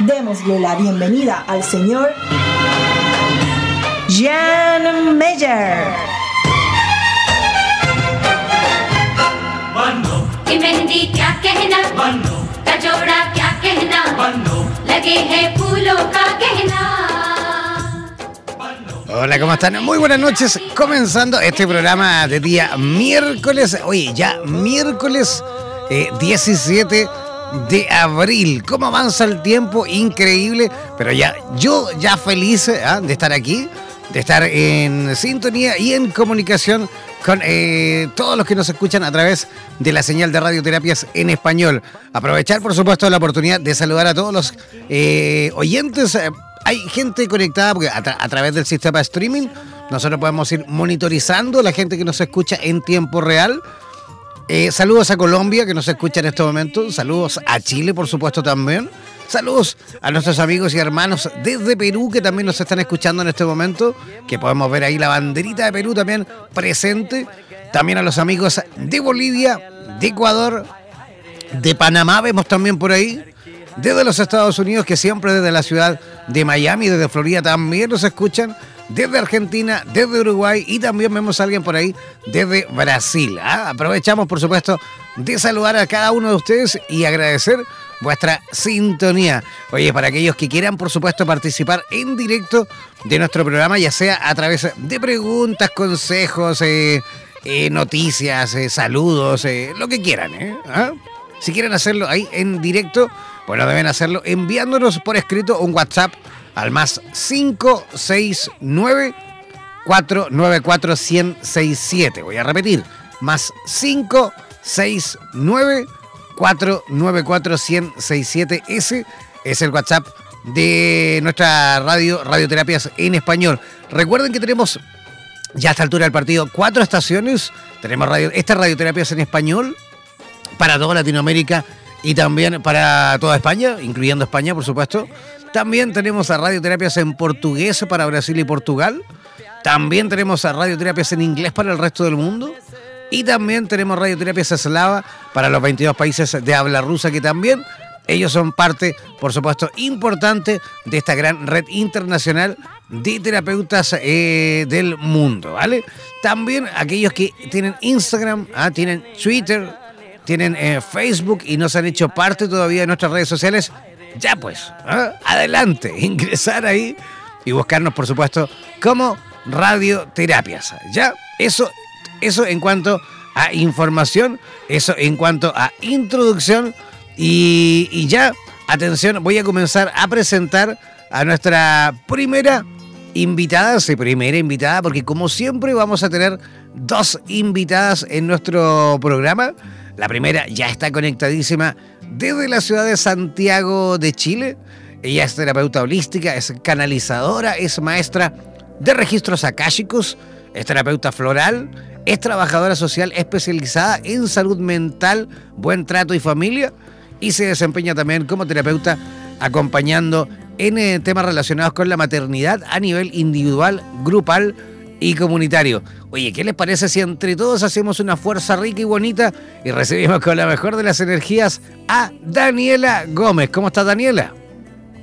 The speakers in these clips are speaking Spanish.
Démosle la bienvenida al señor Jan Meyer. कि मेहंदी क्या कहना का जोड़ा क्या कहना लगे हैं फूलों का कहना Hola, ¿cómo están? Muy buenas noches. Comenzando este programa de día miércoles. Oye, ya miércoles eh, 17 de abril. ¿Cómo avanza el tiempo? Increíble. Pero ya, yo ya feliz ¿ah? de estar aquí, de estar en sintonía y en comunicación con eh, todos los que nos escuchan a través de la señal de radioterapias en español. Aprovechar, por supuesto, la oportunidad de saludar a todos los eh, oyentes. hay gente conectada porque a, a través del sistema de streaming nosotros podemos ir monitorizando la gente que nos escucha en tiempo real. Eh, saludos a Colombia que nos escucha en este momento. Saludos a Chile, por supuesto, también. Saludos a nuestros amigos y hermanos desde Perú que también nos están escuchando en este momento. Que podemos ver ahí la banderita de Perú también presente. También a los amigos de Bolivia, de Ecuador, de Panamá vemos también por ahí. Desde los Estados Unidos, que siempre desde la ciudad de Miami, desde Florida también nos escuchan. Desde Argentina, desde Uruguay y también vemos a alguien por ahí desde Brasil. ¿ah? Aprovechamos, por supuesto, de saludar a cada uno de ustedes y agradecer vuestra sintonía. Oye, para aquellos que quieran, por supuesto, participar en directo de nuestro programa, ya sea a través de preguntas, consejos, eh, eh, noticias, eh, saludos, eh, lo que quieran. ¿eh? ¿Ah? Si quieren hacerlo ahí en directo, bueno, deben hacerlo enviándonos por escrito un WhatsApp al más 569 494 1067. Voy a repetir, más 569 494 1067. Ese es el WhatsApp de nuestra radio, Radioterapias en Español. Recuerden que tenemos ya a esta altura del partido cuatro estaciones. Tenemos radio, estas radioterapias en español para toda Latinoamérica y también para toda España, incluyendo España, por supuesto. También tenemos a radioterapias en portugués para Brasil y Portugal. También tenemos a radioterapias en inglés para el resto del mundo. Y también tenemos radioterapias eslava para los 22 países de habla rusa que también ellos son parte, por supuesto, importante de esta gran red internacional de terapeutas eh, del mundo, ¿vale? También aquellos que tienen Instagram, ah, tienen Twitter, tienen eh, Facebook y no se han hecho parte todavía de nuestras redes sociales, ya pues, ¿ah? adelante, ingresar ahí y buscarnos, por supuesto, como radioterapias. Ya, eso, eso en cuanto a información, eso en cuanto a introducción y, y ya, atención, voy a comenzar a presentar a nuestra primera invitada, sí, primera invitada, porque como siempre vamos a tener dos invitadas en nuestro programa. La primera ya está conectadísima desde la ciudad de Santiago de Chile. Ella es terapeuta holística, es canalizadora, es maestra de registros akáshicos, es terapeuta floral, es trabajadora social especializada en salud mental, buen trato y familia y se desempeña también como terapeuta acompañando en eh, temas relacionados con la maternidad a nivel individual, grupal y comunitario. Oye, ¿qué les parece si entre todos hacemos una fuerza rica y bonita y recibimos con la mejor de las energías a Daniela Gómez? ¿Cómo está Daniela?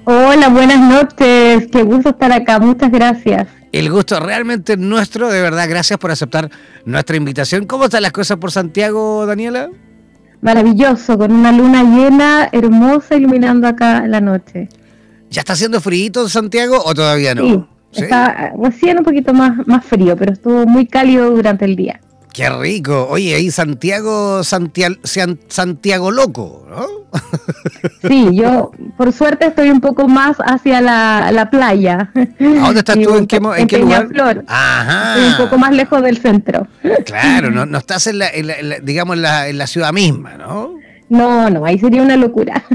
Hola, buenas noches. Qué gusto estar acá. Muchas gracias. El gusto realmente es nuestro, de verdad, gracias por aceptar nuestra invitación. ¿Cómo están las cosas por Santiago, Daniela? Maravilloso, con una luna llena, hermosa, iluminando acá la noche. ¿Ya está haciendo frío en Santiago o todavía no? Sí, ¿Sí? está recién un poquito más, más frío, pero estuvo muy cálido durante el día. Qué rico. Oye, ahí Santiago, Santiago, Santiago loco, ¿no? Sí, yo por suerte estoy un poco más hacia la, la playa. ¿A dónde estás Y tú? ¿En qué, en qué lugar? Ajá. Estoy un poco más lejos del centro. Claro, no, no estás en la, en la- en la- digamos, en la, en la ciudad misma, ¿no? No, no, ahí sería una locura.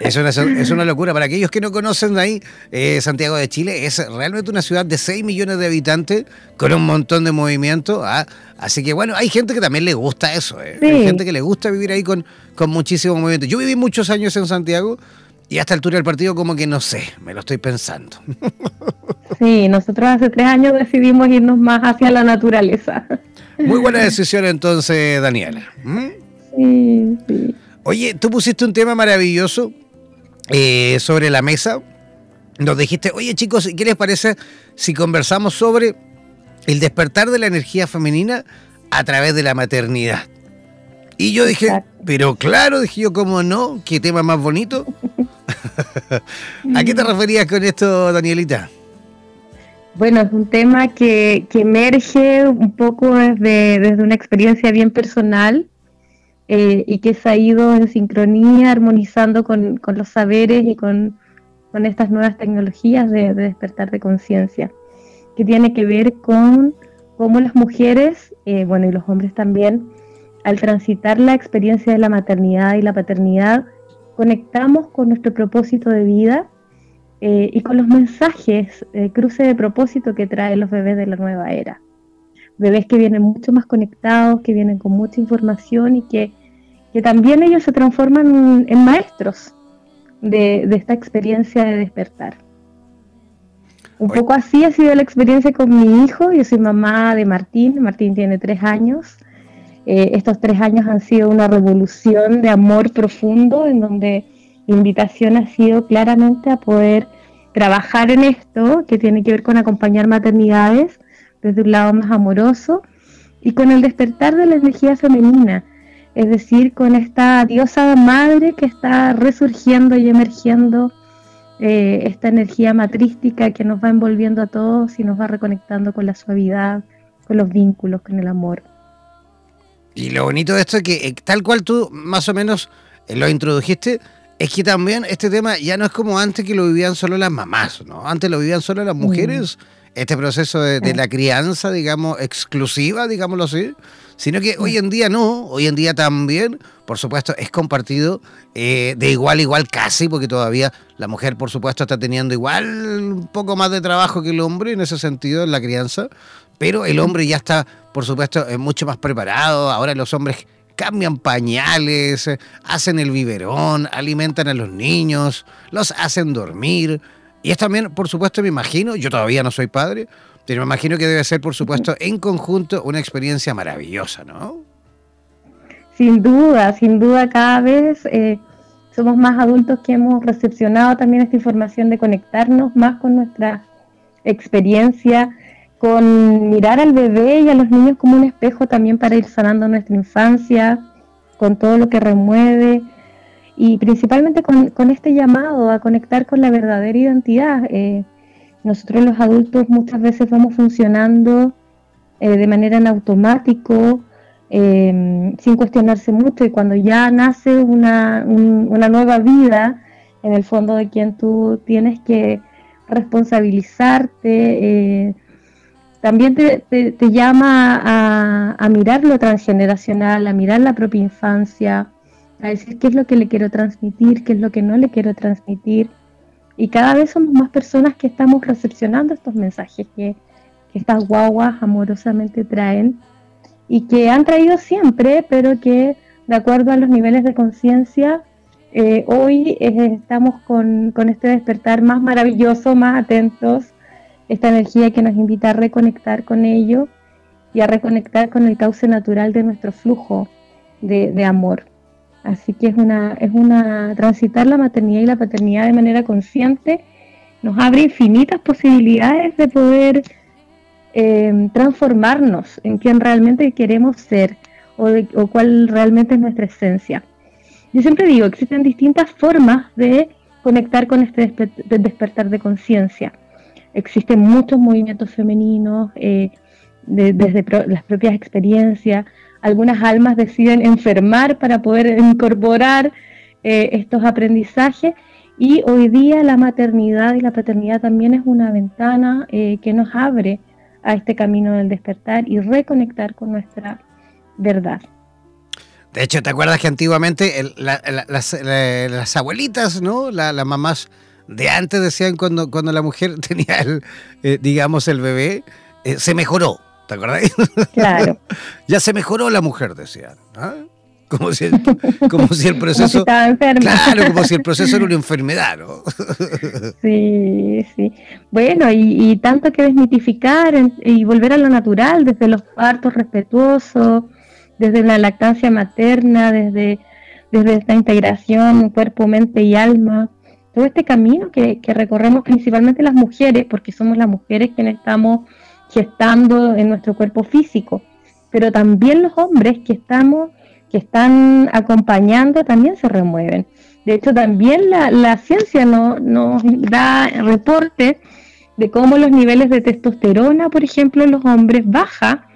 Es una, es una locura. Para aquellos que no conocen de ahí, eh, Santiago de Chile es realmente una ciudad de 6 millones de habitantes con un montón de movimiento. ¿ah? Así que bueno, hay gente que también le gusta eso. ¿eh? Hay gente que le gusta vivir ahí con, con muchísimo movimiento. Yo viví muchos años en Santiago y a esta altura del partido como que no sé, me lo estoy pensando. Sí, nosotros hace tres años decidimos irnos más hacia la naturaleza. Muy buena decisión entonces, Daniela. ¿Mm? Sí, sí. Oye, tú pusiste un tema maravilloso eh, sobre la mesa. Nos dijiste, oye chicos, ¿qué les parece si conversamos sobre el despertar de la energía femenina a través de la maternidad? Y yo dije, pero claro, dije yo, ¿cómo no? ¿Qué tema más bonito? ¿A qué te referías con esto, Danielita? Bueno, es un tema que, emerge un poco desde, desde una experiencia bien personal eh, y que se ha ido en sincronía, armonizando con, los saberes y con, estas nuevas tecnologías de, despertar de conciencia, que tiene que ver con cómo las mujeres, eh, bueno, y los hombres también, al transitar la experiencia de la maternidad y la paternidad, conectamos con nuestro propósito de vida eh, y con los mensajes, cruce de propósito que traen los bebés de la nueva era. Bebés que vienen mucho más conectados, que vienen con mucha información y que que también ellos se transforman en maestros de, esta experiencia de despertar. Un poco así ha sido la experiencia con mi hijo. Yo soy mamá de Martín. Martín tiene tres años. Eh, estos tres años han sido una revolución de amor profundo en donde la invitación ha sido claramente a poder trabajar en esto que tiene que ver con acompañar maternidades desde un lado más amoroso y con el despertar de la energía femenina es decir, con esta diosa madre que está resurgiendo y emergiendo eh, esta energía matrística que nos va envolviendo a todos y nos va reconectando con la suavidad, con los vínculos, con el amor. Y lo bonito de esto es que eh, tal cual tú más o menos eh, lo introdujiste, es que también este tema ya no es como antes que lo vivían solo las mamás, ¿no? Antes lo vivían solo las mujeres, mm. este proceso de, de, la crianza, digamos, exclusiva, digámoslo así, sino que hoy en día no, hoy en día también, por supuesto, es compartido eh, de igual a igual casi, porque todavía la mujer, por supuesto, está teniendo igual un poco más de trabajo que el hombre en ese sentido, en la crianza, pero el hombre ya está, por supuesto, mucho más preparado, ahora los hombres cambian pañales, hacen el biberón, alimentan a los niños, los hacen dormir. Y es también, por supuesto, me imagino, yo todavía no soy padre, pero me imagino que debe ser, por supuesto, en conjunto una experiencia maravillosa, ¿no? Sin duda, sin duda, cada vez eh, somos más adultos que hemos recepcionado también esta información de conectarnos más con nuestra experiencia, con mirar al bebé y a los niños como un espejo también para ir sanando nuestra infancia, con todo lo que remueve y principalmente con, este llamado a conectar con la verdadera identidad. Eh, nosotros los adultos muchas veces vamos funcionando eh, de manera en automático, em, sin cuestionarse mucho, y cuando ya nace una, nueva vida, en el fondo de quien tú tienes que responsabilizarte, eh, también te, llama a, a, mirar lo transgeneracional, a mirar la propia infancia, a decir qué es lo que le quiero transmitir, qué es lo que no le quiero transmitir y cada vez somos más personas que estamos recepcionando estos mensajes que, estas guaguas amorosamente traen y que han traído siempre, pero que de acuerdo a los niveles de conciencia, eh, hoy eh, estamos con, con, este despertar más maravilloso, más atentos, esta energía que nos invita a reconectar con ello y a reconectar con el cauce natural de nuestro flujo de, de amor. Así que es una, es una, transitar la maternidad y la paternidad de manera consciente nos abre infinitas posibilidades de poder eh, transformarnos en quien realmente queremos ser o, de, o cuál realmente es nuestra esencia. Yo siempre digo, existen distintas formas de conectar con este despertar de conciencia. Existen muchos movimientos femeninos, eh, desde las propias experiencias, algunas almas deciden enfermar para poder incorporar eh, estos aprendizajes y hoy día la maternidad y la paternidad también es una ventana eh, que nos abre a este camino del despertar y reconectar con nuestra verdad. De hecho, ¿te acuerdas que antiguamente las, la- las abuelitas, ¿no? La- las mamás de antes decían cuando, cuando la mujer tenía, el, eh, digamos, el bebé, eh, se mejoró. ¿Te acuerdas? Claro. ya se mejoró la mujer, decían. ¿ah? Como, si, como si el Como si proceso... estaba enferma. Claro, como si el proceso era una enfermedad, ¿no? Sí, sí. Bueno, y, y tanto que desmitificar en- y volver a lo natural, desde los partos respetuosos, desde la lactancia materna, desde, desde esta integración cuerpo, mente y alma. Todo este camino que, que recorremos principalmente las mujeres, porque somos las mujeres quienes estamos gestando en nuestro cuerpo físico, pero también los hombres que estamos, que están acompañando, también se remueven. De hecho, también la, la ciencia no- nos da reporte de cómo los niveles de testosterona, por ejemplo, en los hombres baja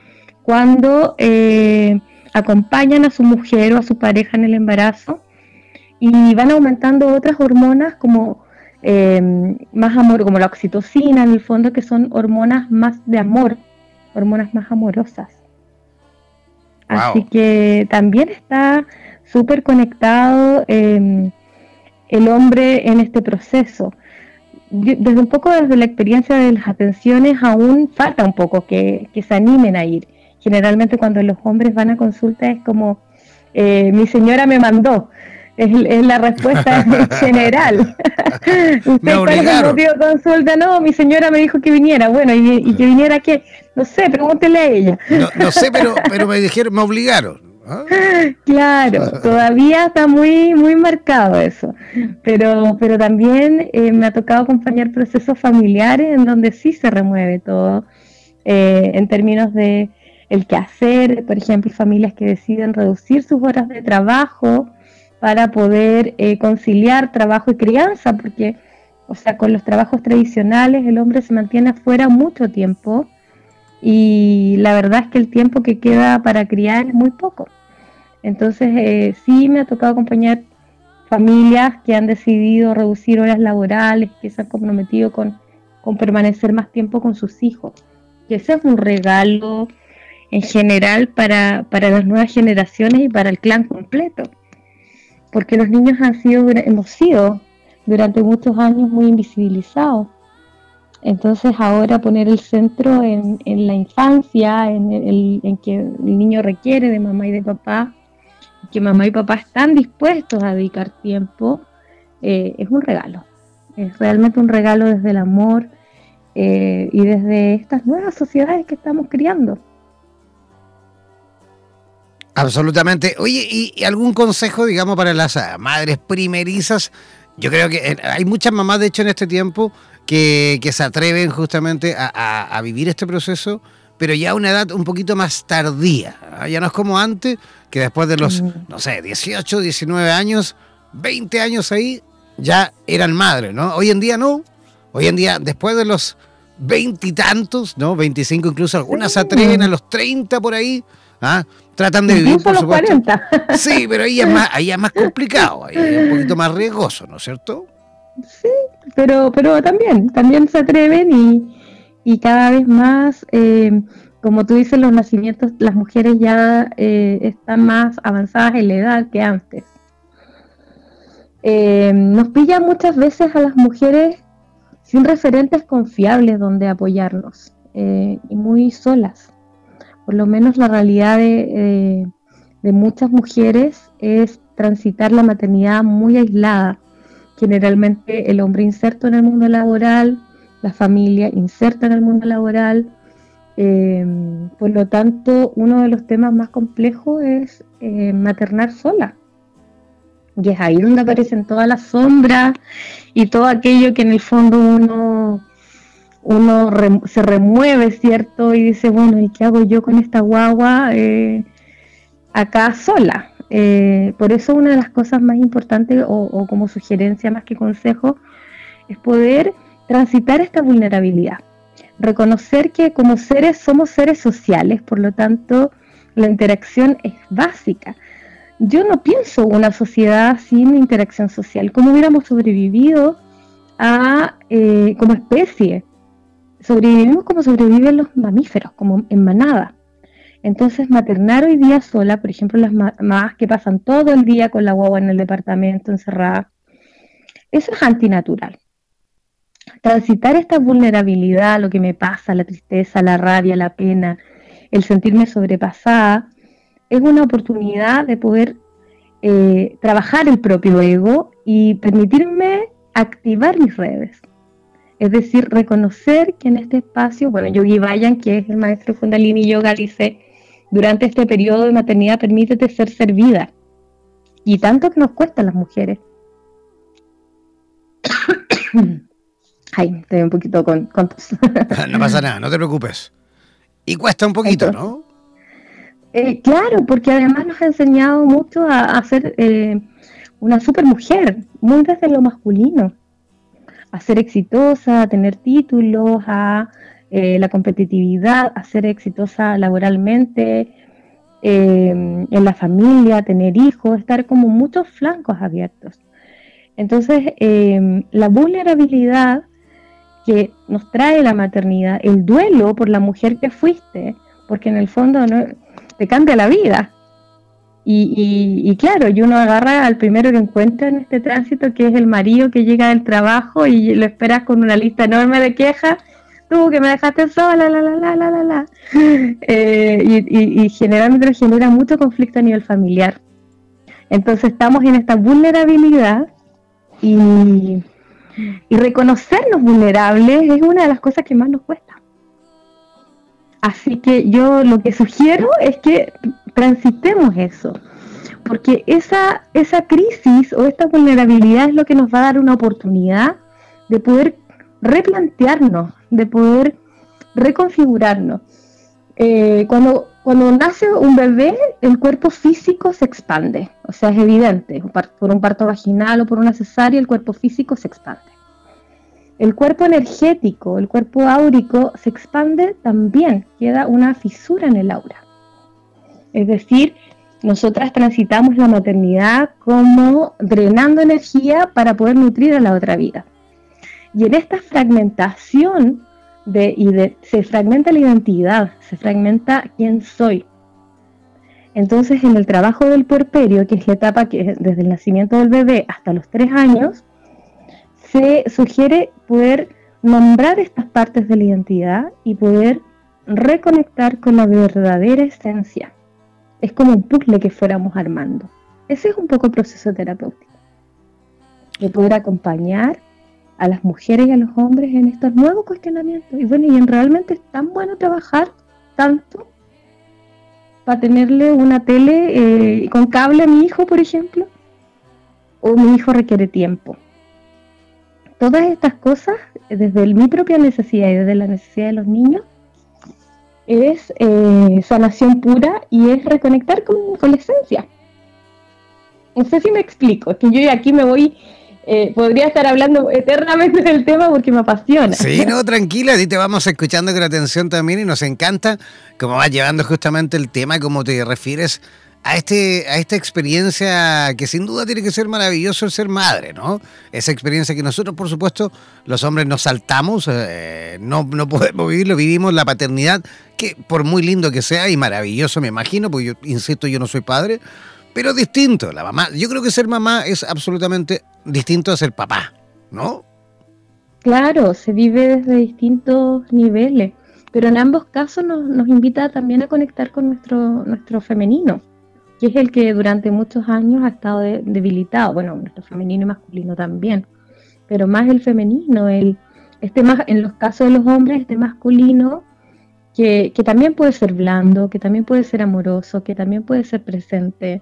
cuando eh, acompañan a su mujer o a su pareja en el embarazo y van aumentando otras hormonas como eh, más amor, como la oxitocina, en el fondo, que son hormonas más de amor, hormonas más amorosas. Así que también está súper conectado eh, el hombre en este proceso. Yo- Desde un poco desde la experiencia de las atenciones aún falta un poco que, que se animen a ir. Generalmente cuando los hombres van a consulta es como, eh, mi señora me mandó. Es, es la respuesta en general. ¿Usted motivo de consulta? No, mi señora me dijo que viniera. Bueno, ¿y, y que viniera qué? No sé, pregúntele a ella. No, no sé, pero, pero me dijeron, me obligaron. ¿ah? Claro, todavía está muy muy marcado eso, pero pero también eh, me ha tocado acompañar procesos familiares en donde sí se remueve todo eh, en términos de el quehacer, por ejemplo, familias que deciden reducir sus horas de trabajo para poder eh, conciliar trabajo y crianza, porque o sea, con los trabajos tradicionales el hombre se mantiene afuera mucho tiempo y la verdad es que el tiempo que queda para criar es muy poco. Entonces, eh, sí me ha tocado acompañar familias que han decidido reducir horas laborales, que se han comprometido con, permanecer más tiempo con sus hijos. Y ese es un regalo en general para, para las nuevas generaciones y para el clan completo. Porque los niños han sido, hemos sido durante muchos años muy invisibilizados. Entonces ahora poner el centro en, en la infancia, en, el, en que el niño requiere de mamá y de papá, que mamá y papá están dispuestos a dedicar tiempo, eh, es un regalo. Es realmente un regalo desde el amor eh, y desde estas nuevas sociedades que estamos criando. Absolutamente. Oye, ¿y, y algún consejo, digamos, para las madres primerizas? Yo creo que eh, hay muchas mamás, de hecho, en este tiempo que, que se atreven justamente a, a- a vivir este proceso, pero ya a una edad un poquito más tardía. ¿ah? Ya no es como antes, que después de los, Mm. no sé, 18, 19 años, 20 años ahí, ya eran madres, ¿no? Hoy en día no. Hoy en día, después de los veintitantos, ¿no? 25 incluso, algunas se atreven a los 30 por ahí, ¿ah? Tratan de vivir, por supuesto. 40. Sí, pero ahí es más, ahí es más complicado, ahí es un poquito más riesgoso, ¿no es cierto? Sí, pero, pero también, también se atreven y, y cada vez más, eh, como tú dices, los nacimientos, las mujeres ya eh, están más avanzadas en la edad que antes. Eh, nos pilla muchas veces a las mujeres sin referentes confiables donde apoyarnos y muy solas. Por lo menos la realidad de, eh, de muchas mujeres es transitar la maternidad muy aislada generalmente el hombre inserto en el mundo laboral, la familia inserta en el mundo laboral. eh, por lo tanto, uno de los temas más complejos es eh, maternar sola. Y es ahí donde aparecen todas las sombras y todo aquello que en el fondo uno, uno re- se remueve, ¿cierto? Y dice, bueno, ¿y qué hago yo con esta guagua eh, acá sola? Eh, por eso una de las cosas más importantes o, o como sugerencia más que consejo es poder transitar esta vulnerabilidad. Reconocer que como seres somos seres sociales, por lo tanto la interacción es básica. Yo no pienso una sociedad sin interacción social. ¿Cómo hubiéramos sobrevivido a, eh, como especie? Sobrevivimos como sobreviven los mamíferos, como en manada. Entonces, maternar hoy día sola, por ejemplo, las mamás que pasan todo el día con la guagua en el departamento encerrada, eso es antinatural. Transitar esta vulnerabilidad, lo que me pasa, la tristeza, la rabia, la pena, el sentirme sobrepasada, es una oportunidad de poder eh, trabajar el propio ego y permitirme activar mis redes. Es decir, reconocer que en este espacio, bueno, Yogi Bayan, que es el maestro Kundalini Yoga, dice, durante este periodo de maternidad permítete ser servida. Y tanto que nos cuesta a las mujeres. Ay, estoy un poquito con, No pasa nada, no te preocupes. Y cuesta un poquito, ¿no? Eh, claro, porque además nos ha enseñado mucho a, ser eh, una super mujer, muy desde lo masculino, a ser exitosa, a tener títulos, a eh, la competitividad, a ser exitosa laboralmente, en la familia, tener hijos, estar como muchos flancos abiertos. Entonces, la vulnerabilidad que nos trae la maternidad, el duelo por la mujer que fuiste, porque en el fondo no, te cambia la vida. Y, claro, y uno agarra al primero que encuentra en este tránsito, que es el marido que llega del trabajo y lo esperas con una lista enorme de quejas. Tú que me dejaste sola, la, la, la, la, la, la. Eh, y, y, generalmente genera mucho conflicto a nivel familiar. Entonces estamos en esta vulnerabilidad y, y reconocernos vulnerables es una de las cosas que más nos cuesta. Así que yo lo que sugiero es que transitemos eso, porque esa, esa crisis o esta vulnerabilidad es lo que nos va a dar una oportunidad de poder replantearnos, de poder reconfigurarnos. Eh, cuando, cuando nace un bebé, el cuerpo físico se expande, o sea, es evidente, por un parto vaginal o por una cesárea, el cuerpo físico se expande. El cuerpo energético, el cuerpo áurico se expande también, queda una fisura en el aura. Es decir, nosotras transitamos la maternidad como drenando energía para poder nutrir a la otra vida. Y en esta fragmentación se fragmenta la identidad, se fragmenta quién soy. Entonces, en el trabajo del puerperio, que es la etapa que desde el nacimiento del bebé hasta los tres años, se sugiere poder nombrar estas partes de la identidad y poder reconectar con la verdadera esencia. Es como un puzzle que fuéramos armando. Ese es un poco el proceso terapéutico. De poder acompañar a las mujeres y a los hombres en estos nuevos cuestionamientos. Y bueno, y en realmente es tan bueno trabajar tanto para tenerle una tele eh, con cable a mi hijo, por ejemplo, o mi hijo requiere tiempo todas estas cosas, desde mi propia necesidad y desde la necesidad de los niños, es eh, sanación pura y es reconectar con, la esencia. No sé si me explico, es que yo aquí me voy, eh, podría estar hablando eternamente del tema porque me apasiona. Sí, no, tranquila, y te vamos escuchando con atención también y nos encanta cómo vas llevando justamente el tema, cómo te refieres a, este, a esta experiencia que sin duda tiene que ser maravilloso el ser madre, ¿no? Esa experiencia que nosotros, por supuesto, los hombres nos saltamos, eh, no, no podemos vivirlo, vivimos la paternidad, que por muy lindo que sea y maravilloso, me imagino, porque yo insisto, yo no soy padre, pero distinto, la mamá. Yo creo que ser mamá es absolutamente distinto a ser papá, ¿no? Claro, se vive desde distintos niveles, pero en ambos casos nos, nos invita también a conectar con nuestro, nuestro femenino que es el que durante muchos años ha estado debilitado, bueno, nuestro femenino y masculino también, pero más el femenino, el, este más, en los casos de los hombres, este masculino, que, también puede ser blando, que también puede ser amoroso, que también puede ser presente.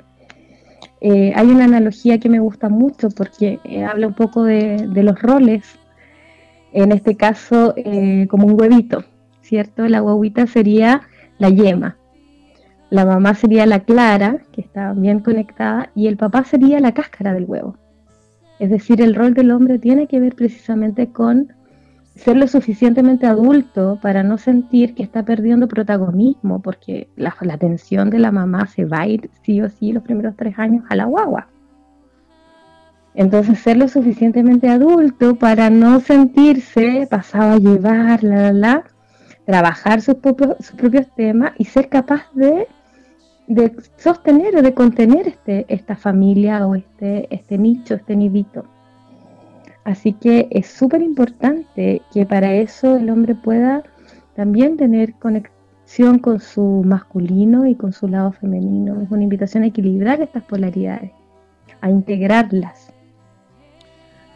Eh, hay una analogía que me gusta mucho porque eh, habla un poco de, los roles, en este caso eh, como un huevito, ¿cierto? La guaguita sería la yema, la mamá sería la clara, que está bien conectada, y el papá sería la cáscara del huevo. Es decir, el rol del hombre tiene que ver precisamente con ser lo suficientemente adulto para no sentir que está perdiendo protagonismo, porque la, atención de la mamá se va a ir sí o sí los primeros tres años a la guagua. Entonces, ser lo suficientemente adulto para no sentirse pasado a llevar, la, la, la, trabajar sus propios, sus propios temas y ser capaz de, de sostener o de contener este, esta familia o este, este nicho, este nidito. Así que es súper importante que para eso el hombre pueda también tener conexión con su masculino y con su lado femenino. Es una invitación a equilibrar estas polaridades, a integrarlas.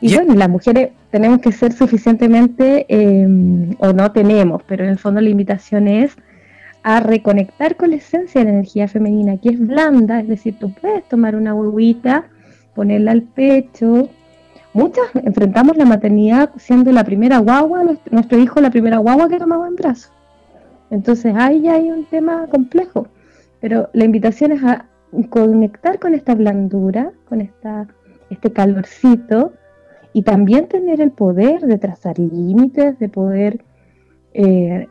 Y bueno, las mujeres tenemos que ser suficientemente, em, o no tenemos, pero en el fondo la invitación es a reconectar con la esencia de la energía femenina, que es blanda, es decir, tú puedes tomar una huevita, ponerla al pecho. Muchas enfrentamos la maternidad siendo la primera guagua, nuestro, hijo la primera guagua que tomaba en brazos. Entonces ahí ya hay un tema complejo, pero la invitación es a conectar con esta blandura, con esta, este calorcito, y también tener el poder de trazar límites, de poder eh,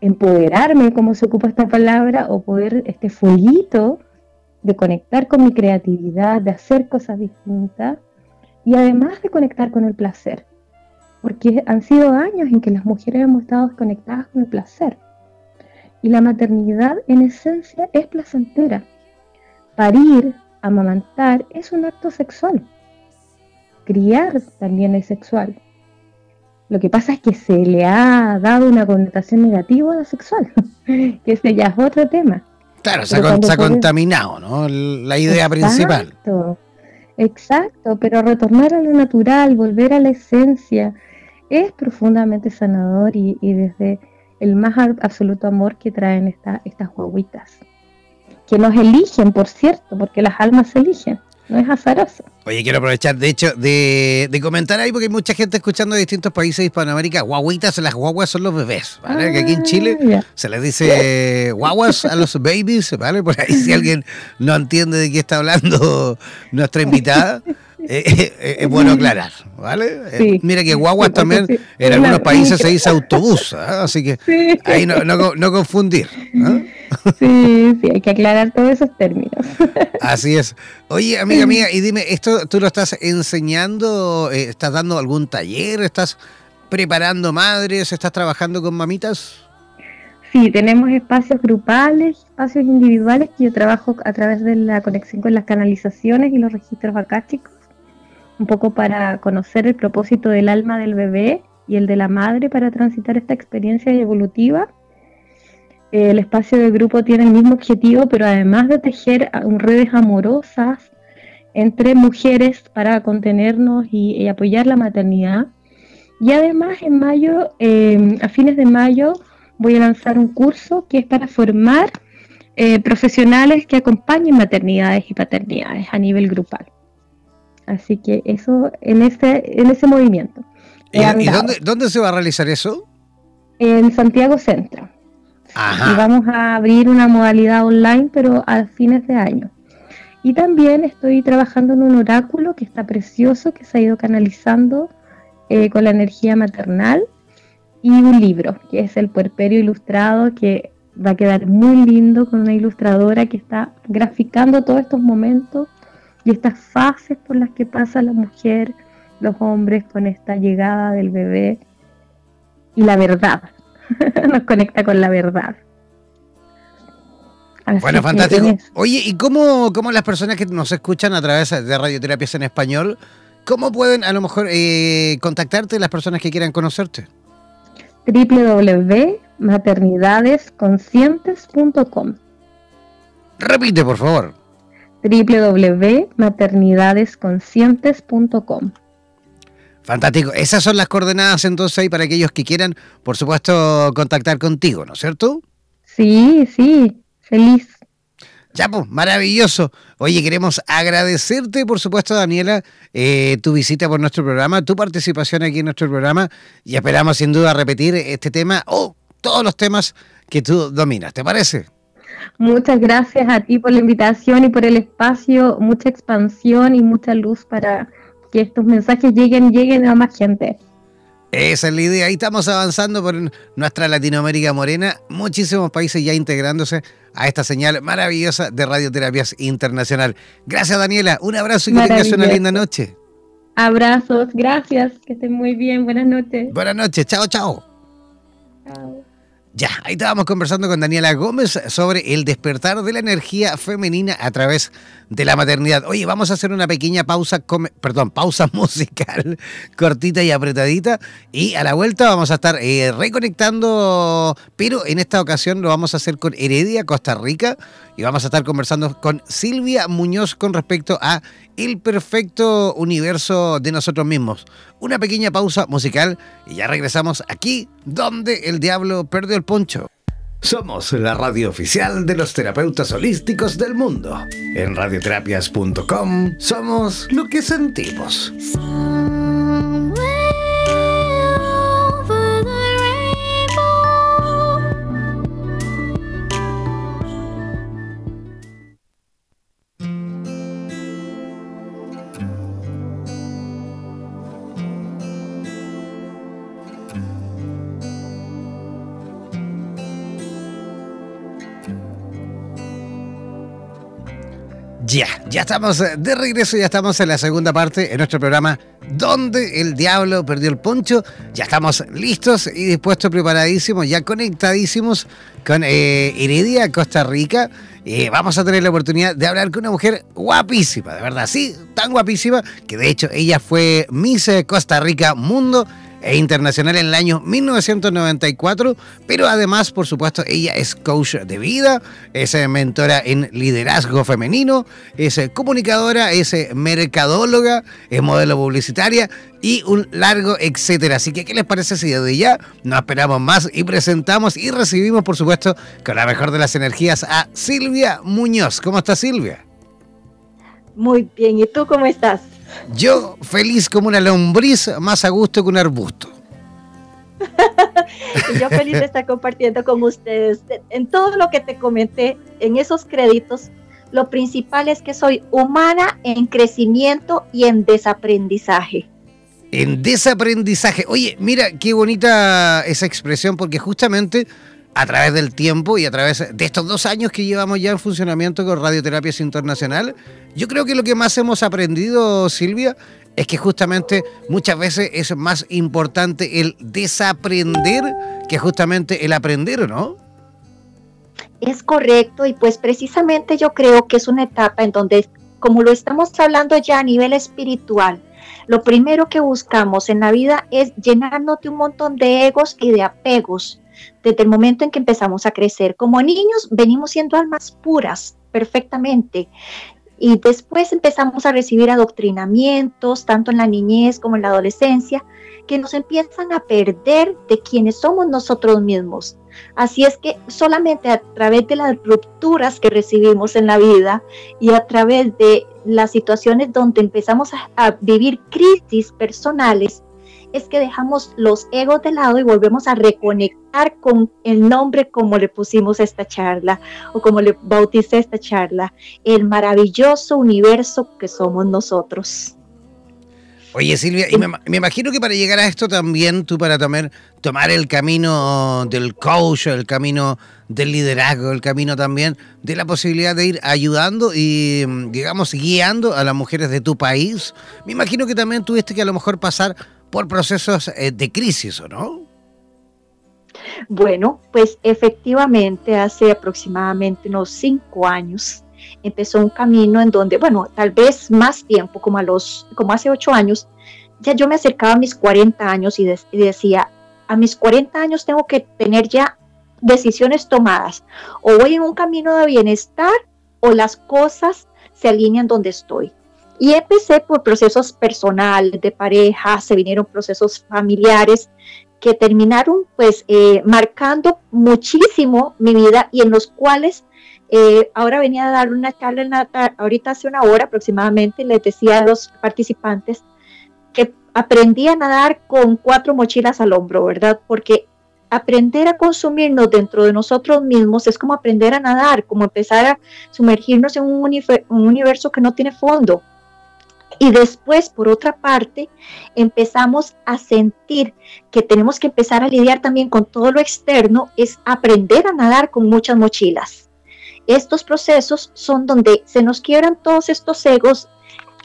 empoderarme, como se ocupa esta palabra, o poder este fueguito de conectar con mi creatividad, de hacer cosas distintas y además de conectar con el placer. Porque han sido años en que las mujeres hemos estado desconectadas con el placer. Y la maternidad en esencia es placentera. Parir, amamantar, es un acto sexual criar también es sexual. Lo que pasa es que se le ha dado una connotación negativa a la sexual, que ese ya es otro tema. Claro, se ha, contaminado, ¿no? La idea principal. Exacto, pero retornar a lo natural, volver a la esencia, es profundamente sanador y, desde el más absoluto amor que traen estas guaguitas. Que nos eligen, por cierto, porque las almas se eligen no es azaroso. Oye, quiero aprovechar, de hecho, de, comentar ahí, porque hay mucha gente escuchando de distintos países de Hispanoamérica, guaguitas, las guaguas son los bebés, ¿vale? que aquí en Chile ah, se les dice guaguas a los babies, ¿vale? Por ahí si alguien no entiende de qué está hablando nuestra invitada. Eh, eh, eh, es bueno aclarar, ¿vale? mira que guaguas también en algunos países se dice autobús, ¿ah? así que ahí no, no, confundir. Sí, sí, hay que aclarar todos esos términos. Así es. Oye, amiga mía, y dime, ¿esto tú lo estás enseñando? ¿Estás dando algún taller? ¿Estás preparando madres? ¿Estás trabajando con mamitas? Sí, tenemos espacios grupales, espacios individuales que yo trabajo a través de la conexión con las canalizaciones y los registros chicos un poco para conocer el propósito del alma del bebé y el de la madre para transitar esta experiencia evolutiva. El espacio de grupo tiene el mismo objetivo, pero además de tejer redes amorosas entre mujeres para contenernos y, apoyar la maternidad. Y además en mayo, em, a fines de mayo, voy a lanzar un curso que es para formar eh, profesionales que acompañen maternidades y paternidades a nivel grupal. Así que eso en ese, en ese movimiento. ¿Y, dónde, se va a realizar eso? En Santiago Centro. Y vamos a abrir una modalidad online, pero a fines de año. Y también estoy trabajando en un oráculo que está precioso, que se ha ido canalizando eh, con la energía maternal. Y un libro, que es el Puerperio Ilustrado, que va a quedar muy lindo con una ilustradora que está graficando todos estos momentos y estas fases por las que pasa la mujer, los hombres con esta llegada del bebé y la verdad. Nos conecta con la verdad. bueno, fantástico. Oye, ¿y cómo, cómo, las personas que nos escuchan a través de Radioterapias en Español, cómo pueden a lo mejor eh, contactarte las personas que quieran conocerte? www.maternidadesconscientes.com Repite, por favor www.maternidadesconscientes.com. Fantástico. Esas son las coordenadas entonces ahí para aquellos que quieran, por supuesto, contactar contigo, ¿no es cierto? Sí, sí, feliz. Ya, pues, maravilloso. Oye, queremos agradecerte, por supuesto, Daniela, eh, tu visita por nuestro programa, tu participación aquí en nuestro programa y esperamos sin duda repetir este tema o todos los temas que tú dominas. ¿Te parece? Muchas gracias a ti por la invitación y por el espacio, mucha expansión y mucha luz para que estos mensajes lleguen, lleguen a más gente. Esa es la idea. Ahí estamos avanzando por nuestra Latinoamérica morena. Muchísimos países ya integrándose a esta señal maravillosa de Radioterapias Internacional. Gracias, Daniela. Un abrazo y que tengas una linda noche. Abrazos, gracias. Que estén muy bien. Buenas noches. Buenas noches. Chao, chao. Chao. Ya, ahí estábamos conversando con Daniela Gómez sobre el despertar de la energía femenina a través de la maternidad. Oye, vamos a hacer una pequeña pausa, perdón, pausa musical cortita y apretadita y a la vuelta vamos a estar eh, reconectando, pero en esta ocasión lo vamos a hacer con Heredia, Costa Rica y vamos a estar conversando con Silvia Muñoz con respecto a el perfecto universo de nosotros mismos. Una pequeña pausa musical y ya regresamos aquí donde el diablo perdió el poncho. Somos la radio oficial de los terapeutas holísticos del mundo. En radioterapias.com somos lo que sentimos. Ya, ya estamos de regreso, ya estamos en la segunda parte en nuestro programa Donde el Diablo Perdió el Poncho. Ya estamos listos y dispuestos, preparadísimos, ya conectadísimos con eh, Heredia, Costa Rica. Eh, vamos a tener la oportunidad de hablar con una mujer guapísima, de verdad, sí, tan guapísima que de hecho ella fue Miss Costa Rica Mundo e internacional en el año 1994, pero además, por supuesto, ella es coach de vida, es eh, mentora en liderazgo femenino, es eh, comunicadora, es eh, mercadóloga, es modelo publicitaria y un largo etcétera. Así que, ¿qué les parece si desde ya no esperamos más y presentamos y recibimos, por supuesto, con la mejor de las energías a Silvia Muñoz? ¿Cómo está Silvia? Muy bien, ¿y tú cómo estás? Yo feliz como una lombriz, más a gusto que un arbusto. y yo feliz de estar compartiendo con ustedes. En todo lo que te comenté, en esos créditos, lo principal es que soy humana en crecimiento y en desaprendizaje. En desaprendizaje. Oye, mira qué bonita esa expresión, porque justamente a través del tiempo y a través de estos dos años que llevamos ya en funcionamiento con Radioterapias Internacional, yo creo que lo que más hemos aprendido, Silvia, es que justamente muchas veces es más importante el desaprender que justamente el aprender, ¿no? Es correcto y pues precisamente yo creo que es una etapa en donde, como lo estamos hablando ya a nivel espiritual, lo primero que buscamos en la vida es llenarnos de un montón de egos y de apegos desde el momento en que empezamos a crecer. Como niños venimos siendo almas puras perfectamente y después empezamos a recibir adoctrinamientos, tanto en la niñez como en la adolescencia, que nos empiezan a perder de quienes somos nosotros mismos. Así es que solamente a través de las rupturas que recibimos en la vida y a través de las situaciones donde empezamos a, vivir crisis personales, es que dejamos los egos de lado y volvemos a reconectar con el nombre como le pusimos a esta charla o como le bauticé esta charla, el maravilloso universo que somos nosotros. Oye Silvia, y me, imagino que para llegar a esto también tú para tomar, tomar el camino del coach, el camino del liderazgo, el camino también de la posibilidad de ir ayudando y, digamos, guiando a las mujeres de tu país, me imagino que también tuviste que a lo mejor pasar por procesos eh, de crisis, ¿o no? Bueno, pues efectivamente hace aproximadamente unos cinco años empezó un camino en donde, bueno, tal vez más tiempo, como a los, como hace ocho años, ya yo me acercaba a mis 40 años y, y decía, a mis 40 años tengo que tener ya decisiones tomadas. O voy en un camino de bienestar o las cosas se alinean donde estoy. Y empecé por procesos personales, de pareja, se vinieron procesos familiares que terminaron pues eh, marcando muchísimo mi vida y en los cuales eh, ahora venía a dar una charla ahorita hace una hora aproximadamente, les decía a los participantes que aprendí a nadar con cuatro mochilas al hombro, ¿verdad? Porque aprender a consumirnos dentro de nosotros mismos es como aprender a nadar, como empezar a sumergirnos en un, un universo que no tiene fondo y después, por otra parte, empezamos a sentir que tenemos que empezar a lidiar también con todo lo externo, es aprender a nadar con muchas mochilas. Estos procesos son donde se nos quiebran todos estos egos,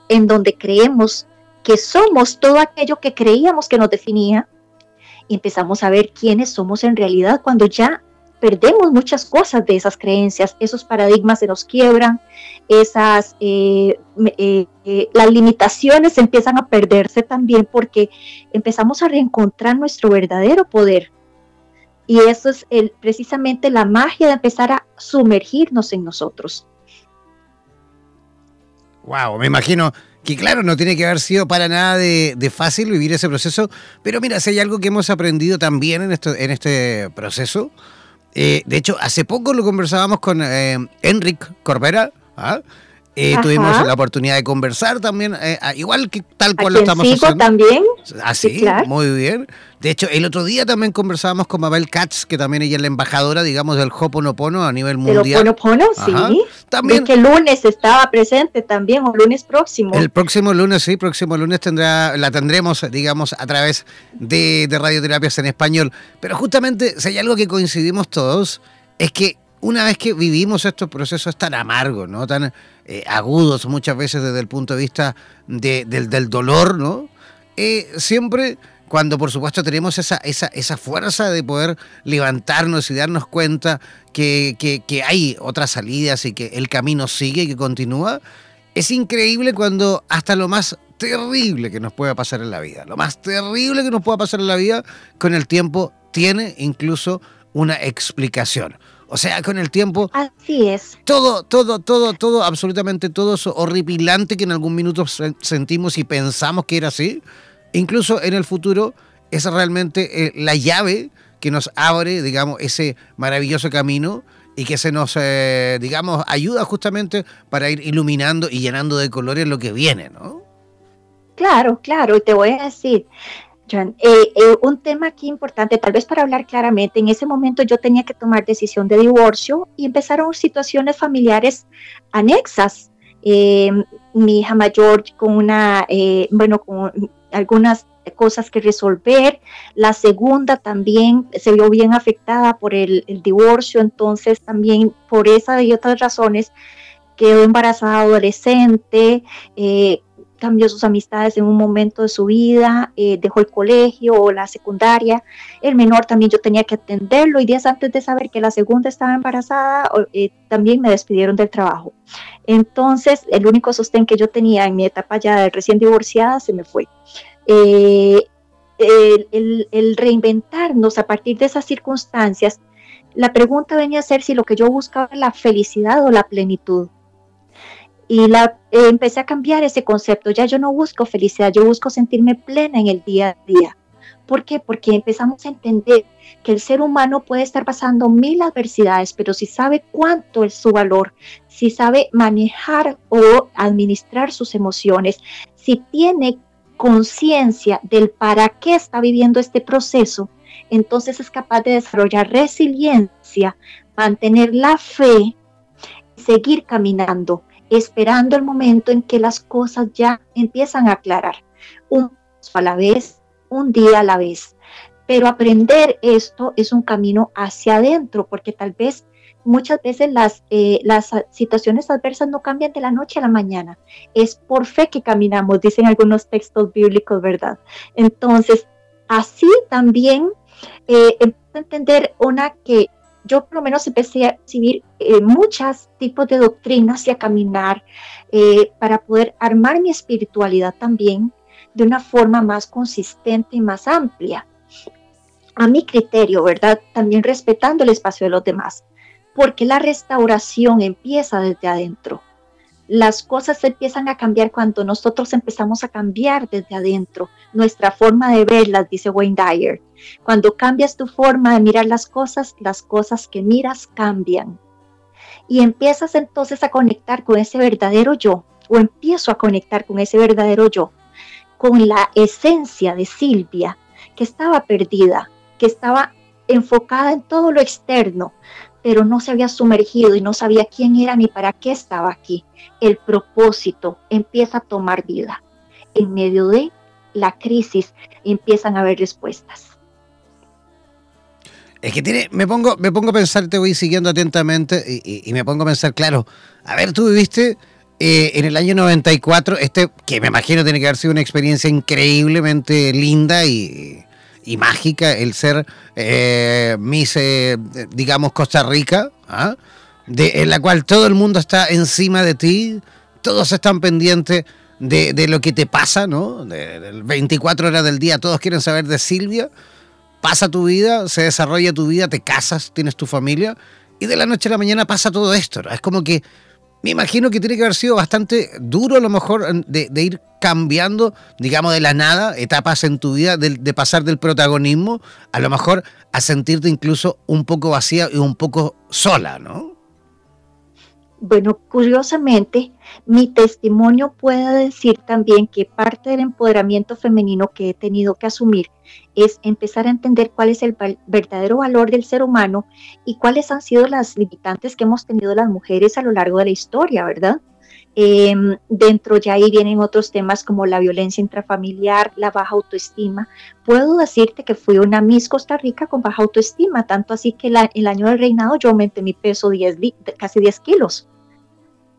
en donde creemos que somos todo aquello que creíamos que nos definía, y empezamos a ver quiénes somos en realidad cuando ya perdemos muchas cosas de esas creencias, esos paradigmas se nos quiebran, esas, eh, eh, eh, las limitaciones empiezan a perderse también porque empezamos a reencontrar nuestro verdadero poder. Y eso es el, precisamente la magia de empezar a sumergirnos en nosotros. Wow, me imagino que claro, no tiene que haber sido para nada de, fácil vivir ese proceso, pero mira, si hay algo que hemos aprendido también en, esto, en este proceso, de hecho, hace poco lo conversábamos con eh, Enric Corbera. ¿Ah? Eh, tuvimos la oportunidad de conversar también, eh, ah, igual que tal cual lo estamos haciendo. también. Así, ah, muy bien. De hecho, el otro día también conversábamos con Mabel Katz, que también ella es la embajadora, digamos, del Hoponopono a nivel mundial. El Hoponopono, sí. También. que el lunes estaba presente también, o lunes próximo. El próximo lunes, sí, próximo lunes tendrá, la tendremos, digamos, a través de, de radioterapias en español. Pero justamente, si hay algo que coincidimos todos, es que una vez que vivimos estos procesos tan amargos, ¿no? tan eh, agudos muchas veces desde el punto de vista del, dolor, ¿no? Eh, siempre cuando por supuesto tenemos esa, esa, esa fuerza de poder levantarnos y darnos cuenta que, que, hay otras salidas y que el camino sigue y que continúa, es increíble cuando hasta lo más terrible que nos pueda pasar en la vida, lo más terrible que nos pueda pasar en la vida, con el tiempo tiene incluso una explicación. O sea, con el tiempo. Así es. Todo, todo, todo, todo, absolutamente todo eso horripilante que en algún minuto sentimos y pensamos que era así. Incluso en el futuro es realmente eh, la llave que nos abre, digamos, ese maravilloso camino y que se nos, eh, digamos, ayuda justamente para ir iluminando y llenando de colores lo que viene, ¿no? Claro, claro, y te voy a decir, eh, eh, un tema aquí importante, tal vez para hablar claramente, en ese momento yo tenía que tomar decisión de divorcio y empezaron situaciones familiares anexas. Eh, mi hija mayor con una, bueno, con algunas cosas que resolver. La segunda también se vio bien afectada por el, divorcio, entonces también por esa y otras razones quedó embarazada adolescente, cambió sus amistades en un momento de su vida, eh, dejó el colegio o la secundaria. El menor también yo tenía que atenderlo y días antes de saber que la segunda estaba embarazada, eh, también me despidieron del trabajo. Entonces, el único sostén que yo tenía en mi etapa ya de recién divorciada se me fue. Eh, el, el reinventarnos a partir de esas circunstancias, la pregunta venía a ser si lo que yo buscaba era la felicidad o la plenitud y la, eh, empecé a cambiar ese concepto. Ya yo no busco felicidad, yo busco sentirme plena en el día a día. ¿Por qué? Porque empezamos a entender que el ser humano puede estar pasando mil adversidades, pero si sabe cuánto es su valor, si sabe manejar o administrar sus emociones, si tiene conciencia del para qué está viviendo este proceso, entonces es capaz de desarrollar resiliencia, mantener la fe, seguir caminando esperando el momento en que las cosas ya empiezan a aclarar, un paso a la vez, un día a la vez. Pero aprender esto es un camino hacia adentro, porque tal vez muchas veces las, eh, las situaciones adversas no cambian de la noche a la mañana. Es por fe que caminamos, dicen algunos textos bíblicos, ¿verdad? Entonces, así también eh, entender una que yo por lo menos empecé a recibir eh, muchos tipos de doctrinas y a caminar eh, para poder armar mi espiritualidad también de una forma más consistente y más amplia. A mi criterio, ¿verdad? También respetando el espacio de los demás, porque la restauración empieza desde adentro las cosas empiezan a cambiar cuando nosotros empezamos a cambiar desde adentro, nuestra forma de verlas, dice Wayne Dyer. Cuando cambias tu forma de mirar las cosas, las cosas que miras cambian. Y empiezas entonces a conectar con ese verdadero yo, o empiezo a conectar con ese verdadero yo, con la esencia de Silvia, que estaba perdida, que estaba enfocada en todo lo externo, pero no se había sumergido y no sabía quién era ni para qué estaba aquí. El propósito empieza a tomar vida. En medio de la crisis empiezan a haber respuestas. Es que tiene, me pongo, me pongo a pensar, te voy siguiendo atentamente y, me pongo a pensar, claro, a ver, tú viviste eh, en el año 94, este, que me imagino tiene que haber sido una experiencia increíblemente linda y, y mágica el ser eh, Miss, eh, digamos, Costa Rica, ¿ah? de, en la cual todo el mundo está encima de ti, todos están pendientes de, de lo que te pasa, ¿no? De, de 24 horas del día, todos quieren saber de Silvia. Pasa tu vida, se desarrolla tu vida, te casas, tienes tu familia y de la noche a la mañana pasa todo esto. ¿no? Es como que me imagino que tiene que haber sido bastante duro a lo mejor de, ir cambiando, digamos, de la nada, etapas en tu vida, de, pasar del protagonismo a lo mejor a sentirte incluso un poco vacía y un poco sola, ¿no? Bueno, curiosamente, mi testimonio puede decir también que parte del empoderamiento femenino que he tenido que asumir es empezar a entender cuál es el verdadero valor del ser humano y cuáles han sido las limitantes que hemos tenido las mujeres a lo largo de la historia, ¿verdad? Eh, dentro ya ahí vienen otros temas como la violencia intrafamiliar, la baja autoestima. Puedo decirte que fui una Miss Costa Rica con baja autoestima, tanto así que el año del reinado yo aumenté mi peso 10, casi 10 kilos.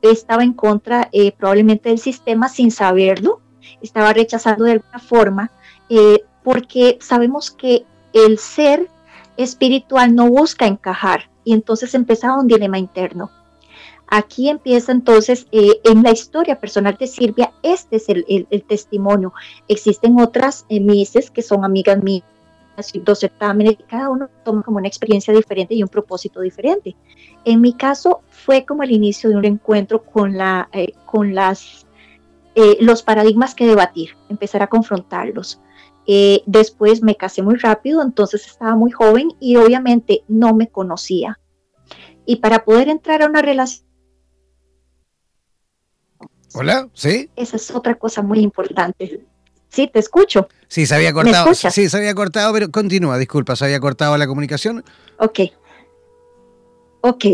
Estaba en contra eh, probablemente del sistema sin saberlo, estaba rechazando de alguna forma, eh, porque sabemos que el ser espiritual no busca encajar y entonces empezaba un dilema interno Aquí empieza entonces eh, en la historia personal de Silvia, este es el, testimonio. Existen otras eh, mises que son amigas mías, dos certámenes, y cada uno toma como una experiencia diferente y un propósito diferente. En mi caso fue como el inicio de un encuentro con, la, eh, con las, eh, los paradigmas que debatir, empezar a confrontarlos. Eh, después me casé muy rápido, entonces estaba muy joven y obviamente no me conocía. Y para poder entrar a una relación Hola, ¿sí? Esa es otra cosa muy importante. Sí, te escucho. Sí, se había cortado. Sí, se había cortado, pero continúa, disculpa, se había cortado la comunicación. Ok. Ok.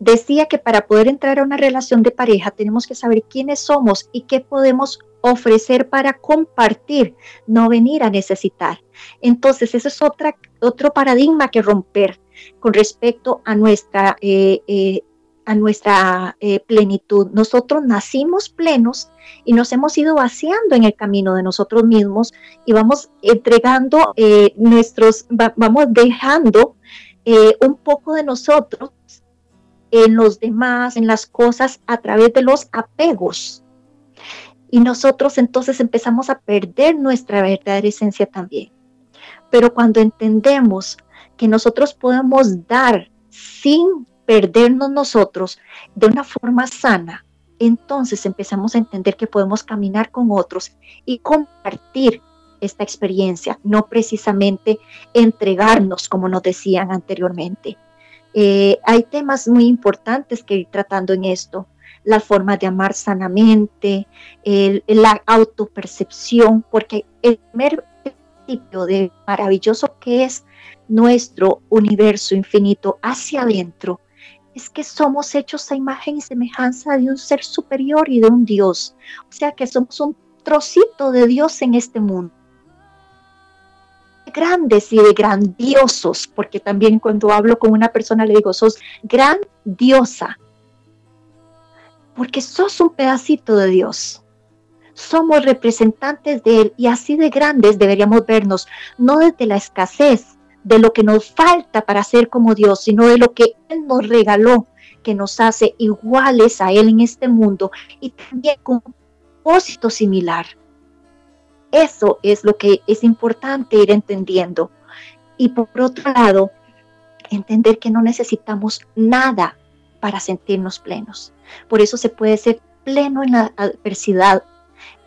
Decía que para poder entrar a una relación de pareja tenemos que saber quiénes somos y qué podemos ofrecer para compartir, no venir a necesitar. Entonces, ese es otra, otro paradigma que romper con respecto a nuestra eh, eh, a nuestra eh, plenitud. Nosotros nacimos plenos y nos hemos ido vaciando en el camino de nosotros mismos y vamos entregando nuestros, va, vamos dejando un poco de nosotros en los demás, en las cosas, a través de los apegos. Y nosotros entonces empezamos a perder nuestra verdadera esencia también. Pero cuando entendemos que nosotros podemos dar sin perdernos nosotros de una forma sana, entonces empezamos a entender que podemos caminar con otros y compartir esta experiencia, no precisamente entregarnos como nos decían anteriormente. Eh, hay temas muy importantes que ir tratando en esto, la forma de amar sanamente, la autopercepción, porque el primer principio de maravilloso que es nuestro universo infinito hacia adentro es que somos hechos a imagen y semejanza de un ser superior y de un Dios. O sea que somos un trocito de Dios en este mundo. Grandes y de grandiosos, porque también cuando hablo con una persona le digo, sos grandiosa, porque sos un pedacito de Dios. Somos representantes de Él y así de grandes deberíamos vernos, no desde la escasez, de lo que nos falta para ser como Dios, sino de lo que Él nos regaló, que nos hace iguales a Él en este mundo y también con un propósito similar. Eso es lo que es importante ir entendiendo. Y por otro lado, entender que no necesitamos nada para sentirnos plenos. Por eso se puede ser pleno en la adversidad,